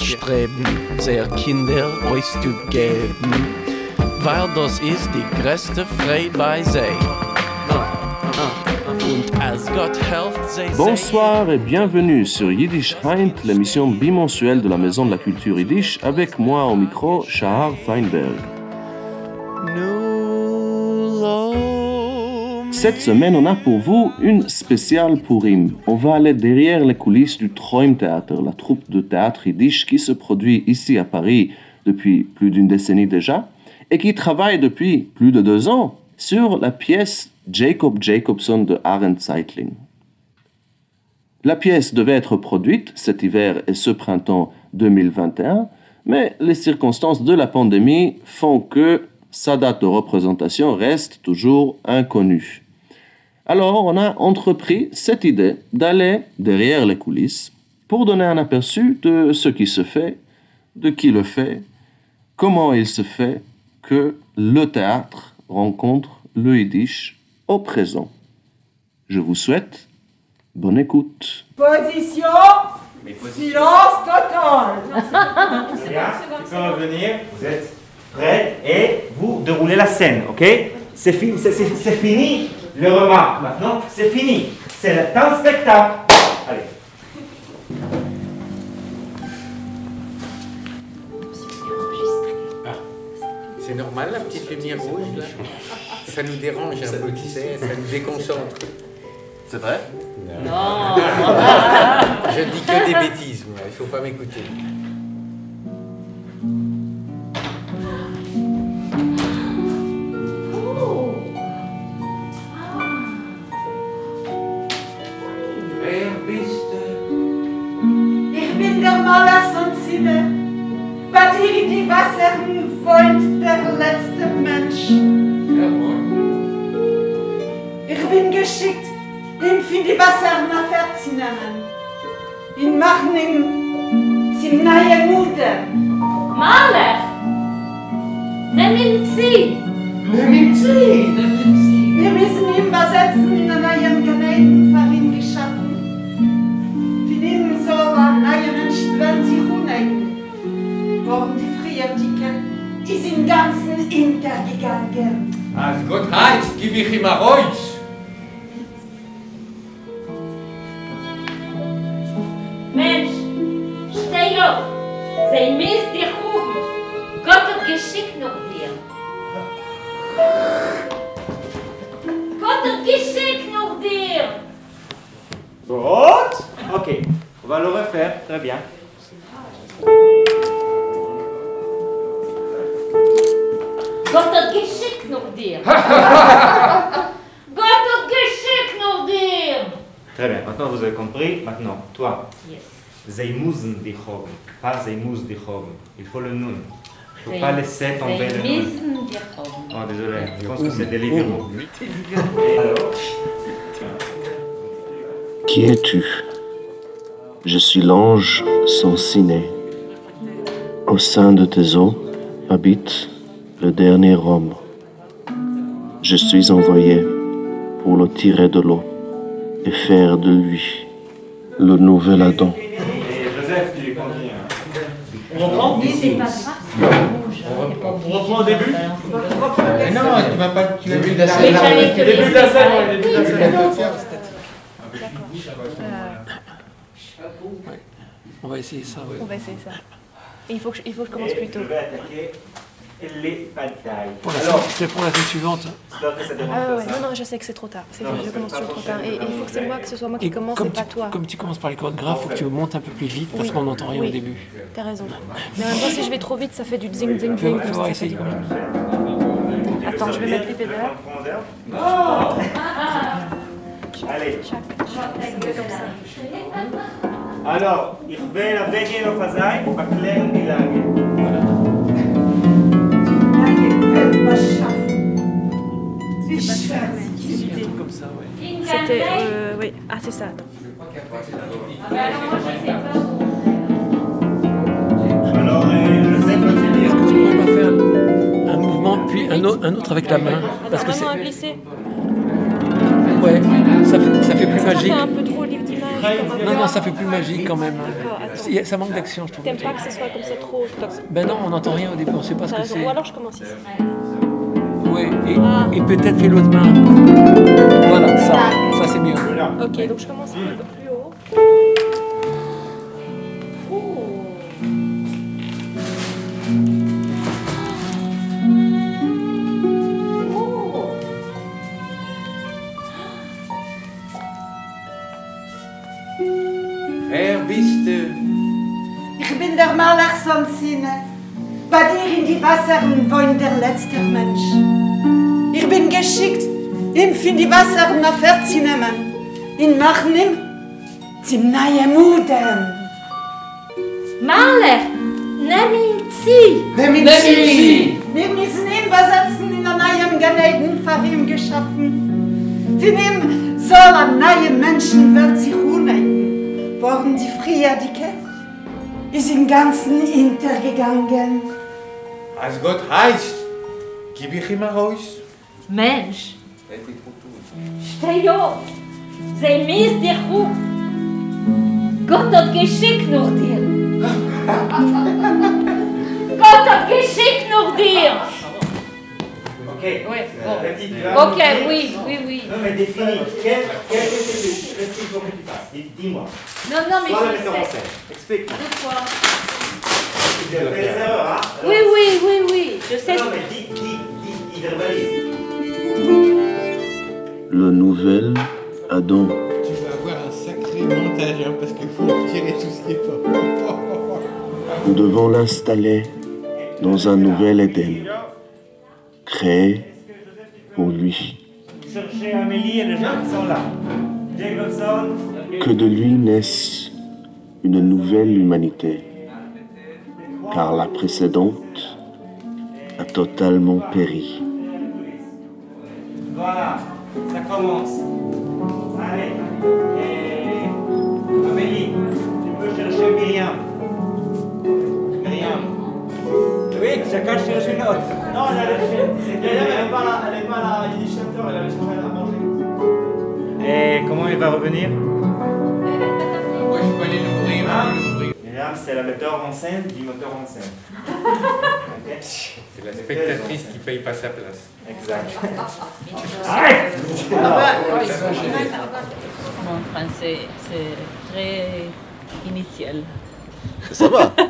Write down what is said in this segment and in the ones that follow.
Streben, Kinder zu geben, weil das ist die bei Bonsoir et bienvenue sur Yiddish Heint, l'émission bimensuelle de la Maison de la Culture Yiddish, avec moi au micro, Shahar Feinberg. Cette semaine, on a pour vous une spéciale Purim. On va aller derrière les coulisses du Träumtheater, la troupe de théâtre yiddish qui se produit ici à Paris depuis plus d'une décennie déjà et qui travaille depuis plus de deux ans sur la pièce Jacob Jacobson de Aaron Zeitling. La pièce devait être produite cet hiver et ce printemps 2021, mais les circonstances de la pandémie font que sa date de représentation reste toujours inconnue. Alors, on a entrepris cette idée d'aller derrière les coulisses pour donner un aperçu de ce qui se fait, de qui le fait, comment il se fait que le théâtre rencontre le Yiddish au présent. Je vous souhaite bonne écoute. Position Silence total Bien, tu peux revenir, vous êtes prêts et vous déroulez la scène, ok? Fini, c'est fini le remarque maintenant, c'est fini. C'est le temps spectacle. Allez. C'est normal la petite lumière rouge là Ça nous dérange un peu, tu sais, ça nous déconcentre. C'est vrai? Je dis que des bêtises, moi, il faut pas m'écouter. Wir müssen ihn besetzen in einem neuen Gemälden für ihn geschaffen. Für ihn soll ein neuer Mensch. Warum die Friedrike ist im Ganzen untergegangen. Als Gott heißt, gib ich ihm ein Reus. Très bien, maintenant vous avez compris. Maintenant, toi, Yes. Pas sie muss dich haben. Il faut le nun. Il ne faut pas laisser tomber le nun. Oh, désolé, je pense que c'est délibérant. Qui es-tu? Je suis l'ange sans ciné. Au sein de tes eaux habite le dernier homme. Je suis envoyé pour le tirer de l'eau et faire de lui le nouvel Adam. On reprend. On reprend au début non, tu vas pas. Tu la Début de la scène, début de la scène. On va essayer ça. On va essayer ça. Il faut que je, il faut que je commence plus tôt. Les batailles. Pour la Alors, scène- C'est pour la scène suivante. Ah ouais, ça. non, non, je sais que c'est trop tard. C'est je commence toujours trop tard. Et il faut que c'est moi, que ce soit moi qui Et commence comme et tu, pas toi. comme tu commences par les chorégraphes, faut que tu montes un peu plus vite parce Oui. qu'on n'entend rien Oui. au début. T'as raison. Mais en même temps, si je vais trop vite, ça fait du zing zing zing. essayer quand même. Attends, je vais mettre les pédales. Allez. Alors, ich will auf Lage. Eine C'était. euh, oui. Ah, c'est ça. Attends. Alors, euh. Est-ce que tu pourrais pas faire un mouvement puis un, un autre avec la main Parce que c'est. Ouais, ça fait, ça fait plus fait un magique. peu trop d'image. magique. Non, non, ça fait plus magique quand même. Ça manque d'action, je trouve. T'aimes pas que ce soit comme ça trop Ben non, on n'entend rien au début, on sait pas ce que c'est. Ou alors je commence ici. Ouais, et, Ah. et peut-être fais l'autre main. Voilà, ça, ça c'est mieux. Ok, donc je commence un peu plus haut. Wer bist du? Ich bin der Maler Sansine. Bei dir in die Wassern wohnt der letzte Mensch. Ich bin geschickt, ihm für die Wassern auf zu nehmen. In machen ihm zum neuen Muden. Marle, nimm ihn zieh. Wir müssen ihn besetzen in einem neuen Ganeden für ihn geschaffen. Für ihn soll ein neuer Menschenwelt sich unheiten. Waren die früher dicke, ist im Ganzen hintergegangen. Als Gott heißt, gib ich ihm raus. Mensch, steh auf. Sei mies dir ruf. Gott hat geschickt nach dir. Gott hat geschickt nach dir. Ok. Oui, bon. Ok, oui, oui, oui. Non, mais définis. Quel, quel est ce que tu fasses Dis-moi. Non, non, mais je en sais. scène. Explique-moi. De quoi Tu erreurs, hein Oui, oui, oui, oui. Je sais. Non, mais dis, dis, dis, dis, verbalise. Le nouvel Adam. Tu vas avoir un sacré montage hein, parce qu'il faut retirer tout ce qui est pas. Nous devons l'installer dans un nouvel Éden, créé pour lui. Cherchez Amélie et les gens qui sont là. Jacobson. Que de lui naisse une nouvelle humanité, car la précédente a totalement péri. Voilà, ça commence. Allez. Et Amélie, tu peux chercher Myriam. Myriam. Oui, chacun cherche une autre. Non, elle a Elle n'est pas là, elle est pas là, il est chanteur, elle allait chercher à manger. Et comment il va revenir? C'est la metteur en scène du metteur en scène. C'est la spectatrice qui paye pas sa place. Exact. Mon français, c'est très initial. Ça va?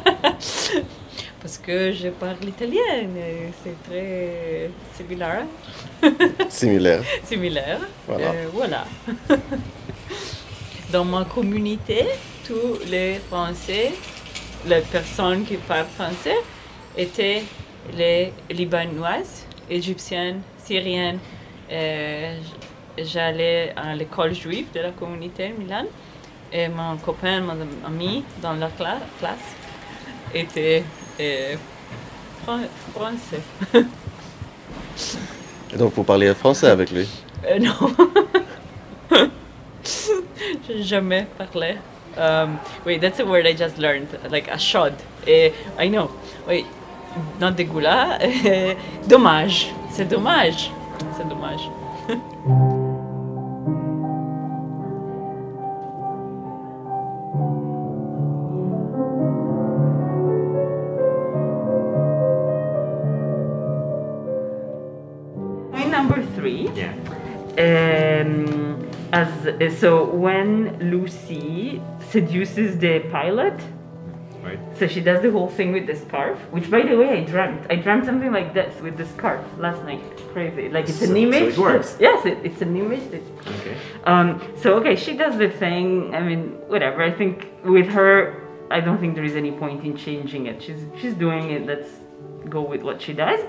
Parce que je parle italien, et c'est très similaire. Similaire. similaire. Voilà. Euh, voilà. Dans ma communauté, tous les Français, les personnes qui parlent français, étaient les Libanaises, Égyptiennes, Syriennes. Euh, J'allais à l'école juive de la communauté Milan. Et mon copain, mon ami dans la cla- classe était euh, fran- français. Et donc, vous parlez français avec lui? Euh, non. J'ai jamais parlé. Um, wait, that's a word I just learned. Like a shod. Eh, I know. Wait, not dégoût-là. eh, dommage. C'est dommage. C'est dommage. Number three. Yeah. Um, as so when Lucy seduces the pilot, Right. so she does the whole thing with the scarf. Which, by the way, I dreamt. I dreamt something like this with the scarf last night. Crazy. Like it's So- an so image. it works. yes, it, it's an image. That, Okay. um, so okay, she does the thing. I mean, whatever. I think with her, I don't think there is any point in changing it. She's she's doing it. Let's go with what she does.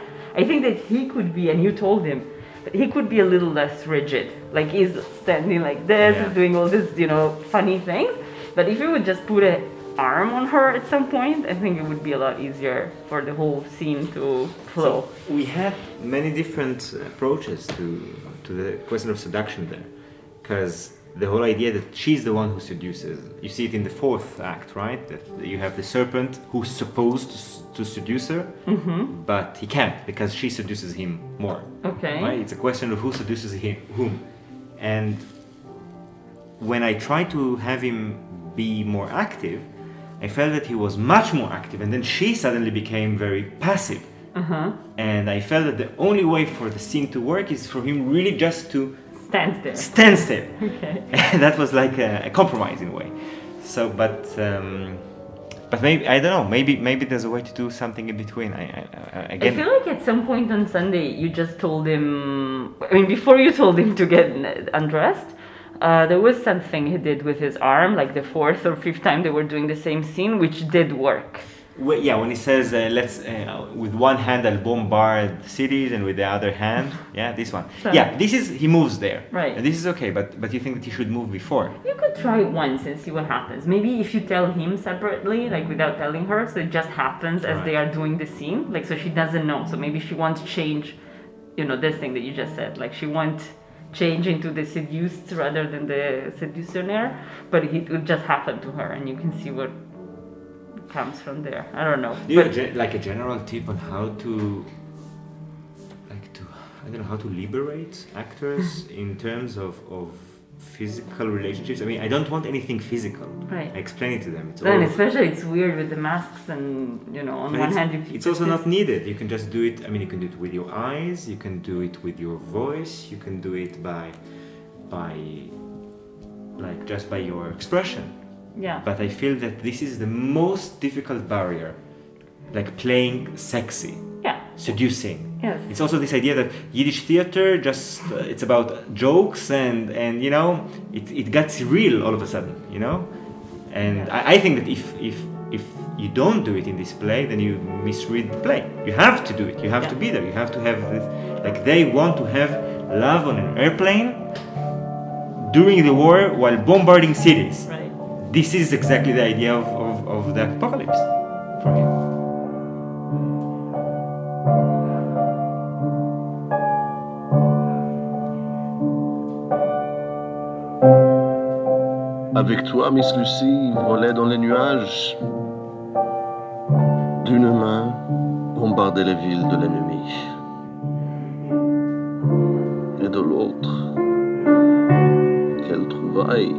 I think that he could be, and you told him, that he could be a little less rigid. Like he's standing like this, Yeah. he's doing all these, you know, funny things. But if you would just put an arm on her at some point, I think it would be a lot easier for the whole scene to flow. So we had many different approaches to to the question of seduction there, because the whole idea that she's the one who seduces. You see it in the fourth act, right? That you have the serpent who's supposed to, to seduce her, mm-hmm. but he can't because she seduces him more. Okay. Right? It's a question of who seduces him, whom, and when I try to have him be more active, I felt that he was much more active, and then she suddenly became very passive. Uh-huh. And I felt that the only way for the scene to work is for him really just to Stand there. stand still. Okay. That was like a, a compromise in a way. So, but um, but maybe I don't know. Maybe maybe there's a way to do something in between. I, I, I I feel like at some point on Sunday you just told him. I mean, before you told him to get undressed, uh, there was something he did with his arm, like the fourth or fifth time they were doing the same scene, which did work. Well, yeah, when he says uh, let's uh, with one hand I'll bombard cities and with the other hand, yeah, this one. So- Yeah, this is he moves there. Right. And this is okay, but but you think that he should move before? You could try it once and see what happens. Maybe if you tell him separately, like without telling her, so it just happens as they are doing the scene, like so she doesn't know. So maybe she wants to change, you know, this thing that you just said. Like she wants change into the seduced rather than the seducer, but it will just happen to her, and you can see what comes from there. I don't know. Do you have ge- like a general tip on how to like to I don't know how to liberate actors in terms of of physical relationships? I mean, I don't want anything physical. Right. I explain it to them. It's then all especially it's weird with the masks and you know on one it's, hand you it's also not needed. You can just do it. I mean, you can do it with your eyes. You can do it with your voice. You can do it by, by, like just by your expression. Yeah. But I feel that this is the most difficult barrier, like playing sexy, Yeah. seducing. Yes. It's also this idea that Yiddish theater just uh, it's about jokes and and you know it, it gets real all of a sudden you know? And I, I think that if if if you don't do it in this play then you misread the play. You have to do it. You have to be there. You have to have this like they want to have love on an airplane during the war while bombarding cities. Right. This is exactly the idea of, of, of the apocalypse for him Avec toi, Miss Lucie, volait dans les nuages. D'une main, bombardait les villes de l'ennemi. Et de l'autre, quelle trouvaille.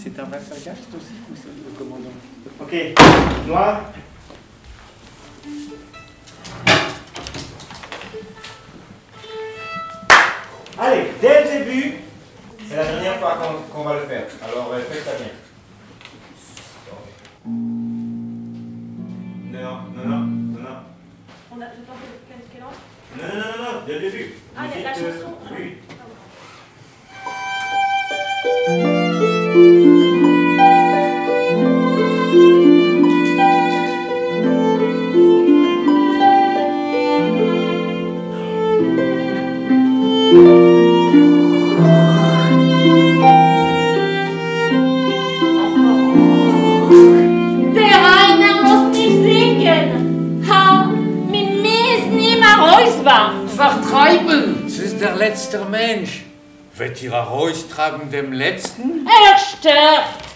C'est un Wassergast aussi, ou c'est le commandant Ok, noir. Allez, dès le début, c'est la dernière fois qu'on va le faire. Alors euh, faites ça bien. Non, non, non, non, non. On a le temps de quel ordre? Non, non, non, non, dès le début. Ah, il y a la Musique, euh, chanson. Oui. Der der letzte Mensch. Wird ihrer Ruhig tragen dem Letzten? Er stirbt!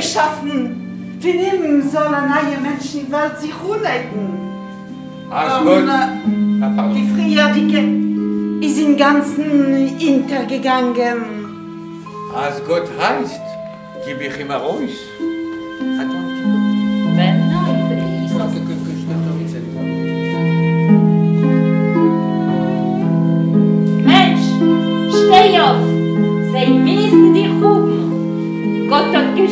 geschaffen. Für ihm soll ein neuer Mensch in die Welt sich unleiten. Alles ähm, gut. Um, die Friedrike ist im Ganzen hintergegangen. Als Gott heißt, gebe ich ihm ruhig. Wenn nein, ich muss... Mensch, steh auf! Sei mir! Dir!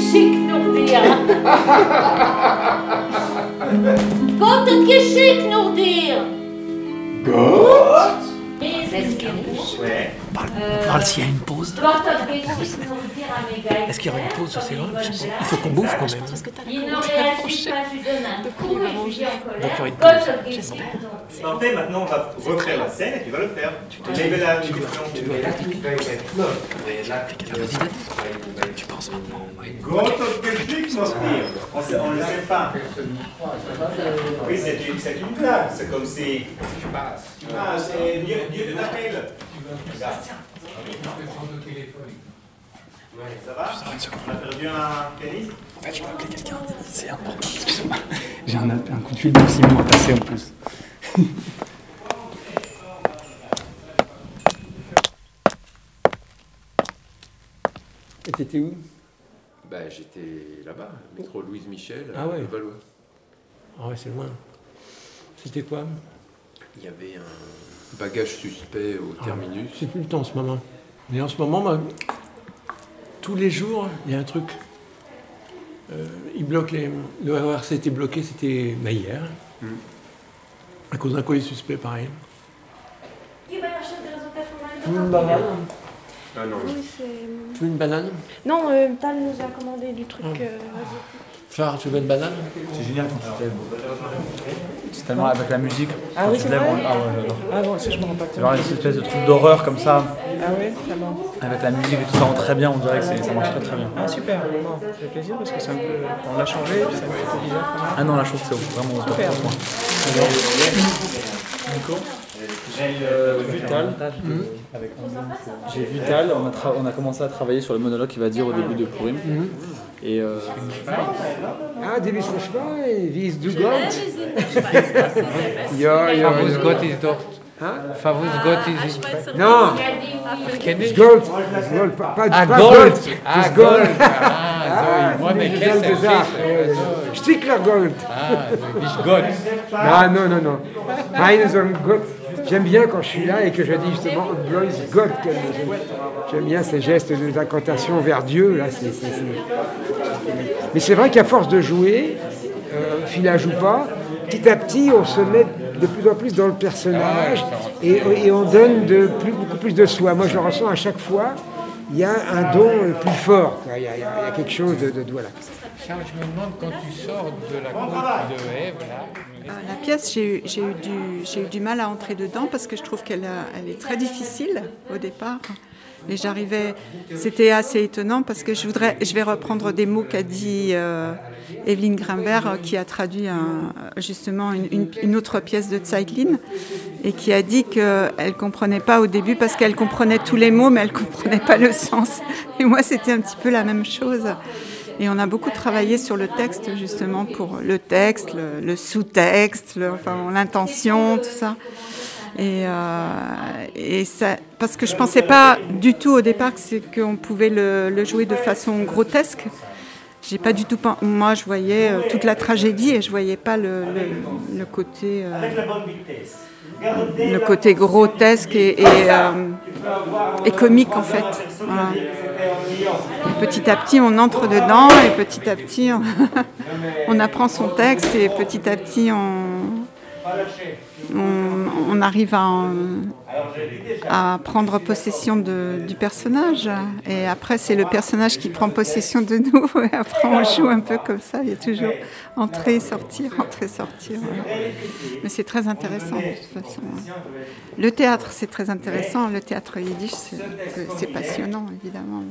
Dir! Gott? Ouais. Parle s'il y a une pause. Est-ce qu'il y aura une pause sais pas. Il faut qu'on bouffe quand même. Il ne réagit pas en? Donc, il y aura une pause, nach dir. Parfait, maintenant on va refaire la scène et tu vas le faire. Lève la question. Tu penses maintenant. On on ne le sait pas. Oui, c'est une, c'est blague. C'est comme si. Ah, c'est Dieu, Dieu t'appelle. Regarde. Ça va On a perdu un pianiste En fait, je peux appeler quelqu'un. C'est important. Excusez-moi. J'ai un, un coup de fil de Simon à passer en plus. Et t'étais où? Bah, j'étais là-bas, métro Louise Michel, Ah à ouais. Valois. Ah ouais, c'est loin. C'était quoi? Il y avait un bagage suspect au terminus. C'est plus le temps en ce moment. Mais en ce moment, moi, tous les jours, il y a un truc. Euh, ils bloquent les. Le RERC était bloqué, c'était bah, hier. À cause d'un colis suspect, pareil. Résultats Tu veux une banane Ah non. Tu veux une banane? Non, euh, Tal nous a commandé du truc. Ah. euh, tu veux une banane? C'est génial quand tu lèves. C'est tellement avec la musique. Ah quand oui, tu c'est te lèves, on- Ah ouais, j'adore. Ah bon, ça je me rends pas C'est genre cette espèce de truc d'horreur comme ça. Ah ouais, ça va. Avec la musique et tout ça rend très bien, on dirait que c'est- ça marche très très bien. Ah super, bon, ça fait plaisir parce que c'est un peu. On l'a changé, puis ça me fait bizarre quand même. Ah non, trouve que c'est vraiment. Super. franchement. J'ai euh, vu Tal. J'ai vu Tal, on a, tra- on a commencé à travailler sur le monologue qu'il va dire au début de Purim. Ja. Ah, du bist verschwein. Wie ist du Gott? Ja, ja, ja. Favus Gott ist doch... Favus Gott ist... Nein! No. Ich kenne dich. Gold! Ah, Gold! Gold! Ah, Gold! Ah, so, ich wohne Kessel. Stickler Gold! Ah, so, ich bin Gott. Nein, nein, nein. Meine sagen Gott. J'aime bien quand je suis là et que je dis justement Blois Gott. que j'aime- bien ces gestes d'incantation vers Dieu. Là, Mais c'est vrai qu'à force de jouer, euh, filage ou pas, petit à petit, on se met de plus en plus dans le personnage et, on donne beaucoup plus de soi. Moi, je le ressens à chaque fois. Il y a un don euh, plus fort. Il y a, quelque chose de, de-. Charles, je me demande quand tu sors de la côte de. Euh, La pièce, j'ai eu, du, mal à entrer dedans parce que je trouve qu'elle est très difficile au départ. Mais j'arrivais, c'était assez étonnant parce que je voudrais, je vais reprendre des mots qu'a dit euh, Evelyne Grimbert, euh, qui a traduit justement une, autre pièce de Zeitlin et qui a dit qu'elle comprenait pas au début parce qu'elle comprenait tous les mots, mais elle comprenait pas le sens. Et moi, c'était un petit peu la même chose. Et on a beaucoup travaillé sur le texte, justement, pour le texte, le, sous-texte, l'intention, tout ça. Et, euh, et ça, parce que je pensais pas du tout au départ qu'on pouvait le, jouer de façon grotesque. J'ai pas du tout. Moi, je voyais euh, toute la tragédie et je voyais pas le, côté, euh, le côté grotesque et, et, euh, et comique en fait. Petit à petit, on entre dedans et petit à petit, on, apprend son texte et petit à petit, on, on arrive à, en- à prendre possession du personnage. Et après, c'est le personnage qui prend possession de nous. Et après, on joue un peu comme ça. Il y a toujours entrer, sortir, entrer, sortir. Mais c'est très intéressant de toute façon. Le théâtre, c'est très intéressant. Le théâtre yiddish, c'est passionnant, évidemment.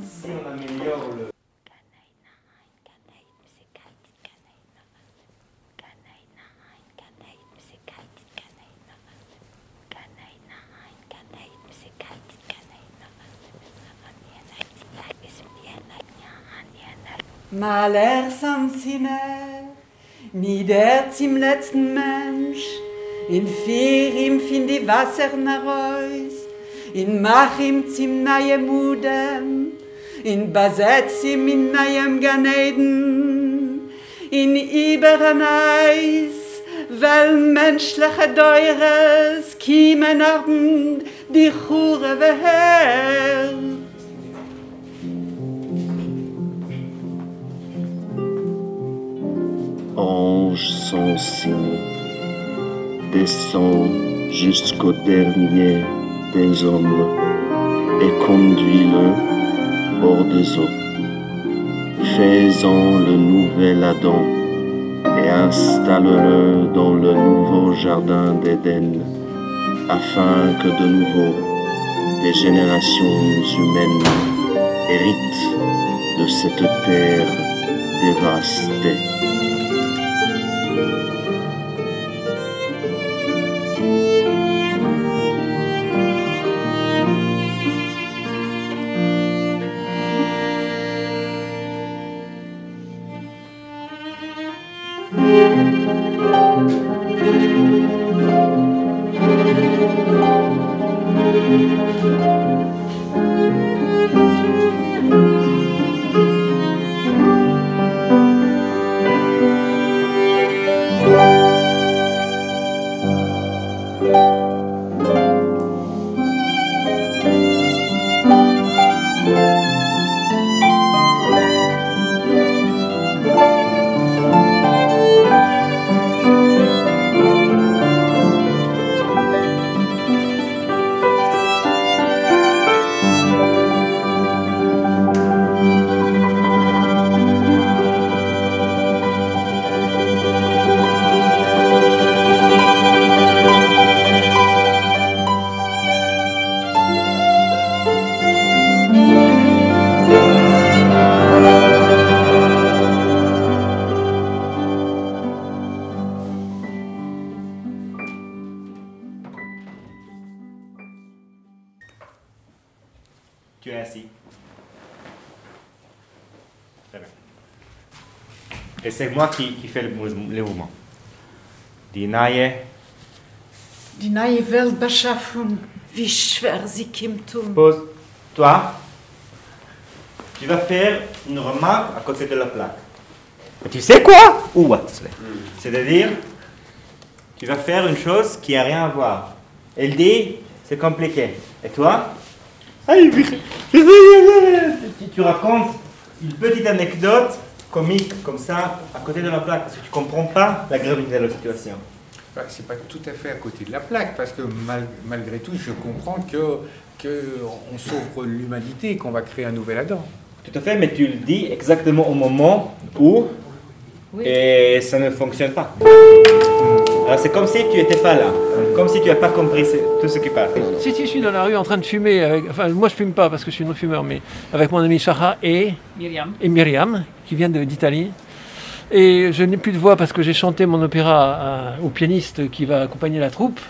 Maler sam Zimmer, nieder zum letzten Mensch, in vier ihm fin die Wasser nach Reus, in machim zim naye mudem in bazetzim in nayem ganeden in iberen eis weil menschliche deures kiemen abend die chure weher Ange sans signe, descend jusqu'au dernier des hommes et conduis-le hors des eaux. Fais-en le nouvel Adam et installe-le dans le nouveau jardin d'Éden, afin que de nouveau des générations humaines héritent de cette terre dévastée. Tu es assis. Très bien. Et c'est moi qui, qui fais le, le mouvement. Die Naye, Die neue Weltbeschaffung, wie schwer sie kommt um. pose. Toi, tu vas faire une remarque à côté de la plaque. Et tu sais quoi? Ou what? C'est-à-dire, tu vas faire une chose qui n'a rien à voir. Elle dit, c'est compliqué. Et toi? Aïe, tu, racontes une petite anecdote comique comme ça à côté de la plaque parce que tu comprends pas la gravité de la situation. Bah, c'est pas tout à fait à côté de la plaque, parce que mal- malgré tout, je comprends que, que on sauve l'humanité et qu'on va créer un nouvel Adam. Tout à fait, mais tu le dis exactement au moment où et ça ne fonctionne pas. Alors, C'est comme si tu n'étais pas là, comme si tu n'as pas compris ce- tout ce qui passe. Si, si, je suis dans la rue en train de fumer. avec- enfin, moi, je fume pas parce que je suis non-fumeur, mais avec mon ami Shara et, Myriam. et Myriam, qui vient de- d'Italie. Et je n'ai plus de voix parce que j'ai chanté mon opéra à- au pianiste qui va accompagner la troupe.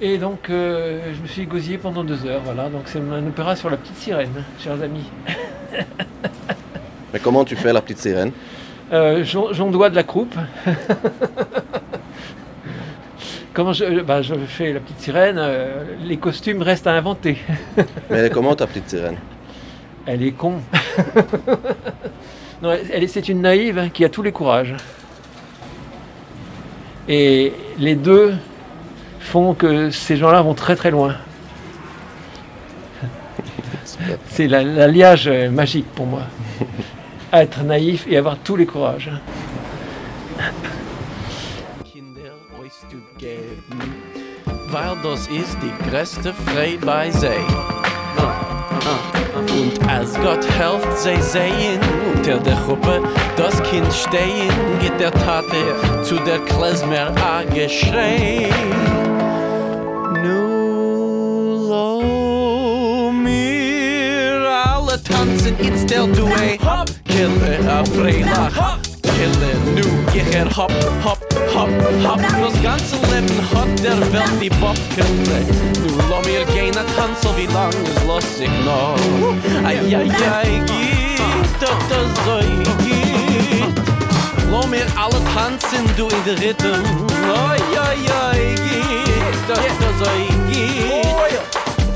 Et donc, euh, je me suis gosillé pendant deux heures. Voilà, donc c'est un opéra sur la petite sirène, chers amis. Mais comment tu fais la petite sirène? Euh, j'en dois de la croupe. Comment je, bah, je fais la petite sirène, euh, les costumes restent à inventer. Mais elle est comment ta petite sirène? Elle est con. non, elle, elle est- c'est une naïve hein, qui a tous les courages. Et les deux font que ces gens-là vont très très loin. C'est la- l'alliage euh, magique pour moi. Être naïf et avoir tous les courages. weil das ist die größte Freude bei sie. Und als Gott helft sie sehen, unter der Gruppe das Kind stehen, geht der Tate zu der Klezmer a geschrei. Nu lo mir alle tanzen, it's der Duet. Hop, kille a Freilach. Kille, nu geh her hopp, hopp, hopp, hopp. Das ganze Leben hat der Welt die Bobkille. Nu lo mir gehen a tanzen, wie lang es los sich noch. Ai, ai, ai, geht, doch das so. Lo mir alle tanzen, du in der Rhythm. Ai, ai, ai, geht, doch das so.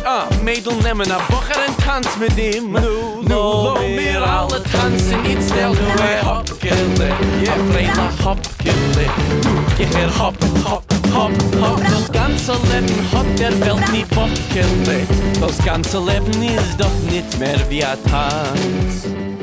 Ah, Mädel nehmen a Bocher en Tanz mit ihm. Nu, nu, lo mir alle tanzen Niet snel du er hop, kille Ja, Freila, hop, kille Nu, geh her hop, hop, hop, hop Das ganze Leben hat der Welt nie kille Das ganze Leben ist doch nicht mehr wie a Tanz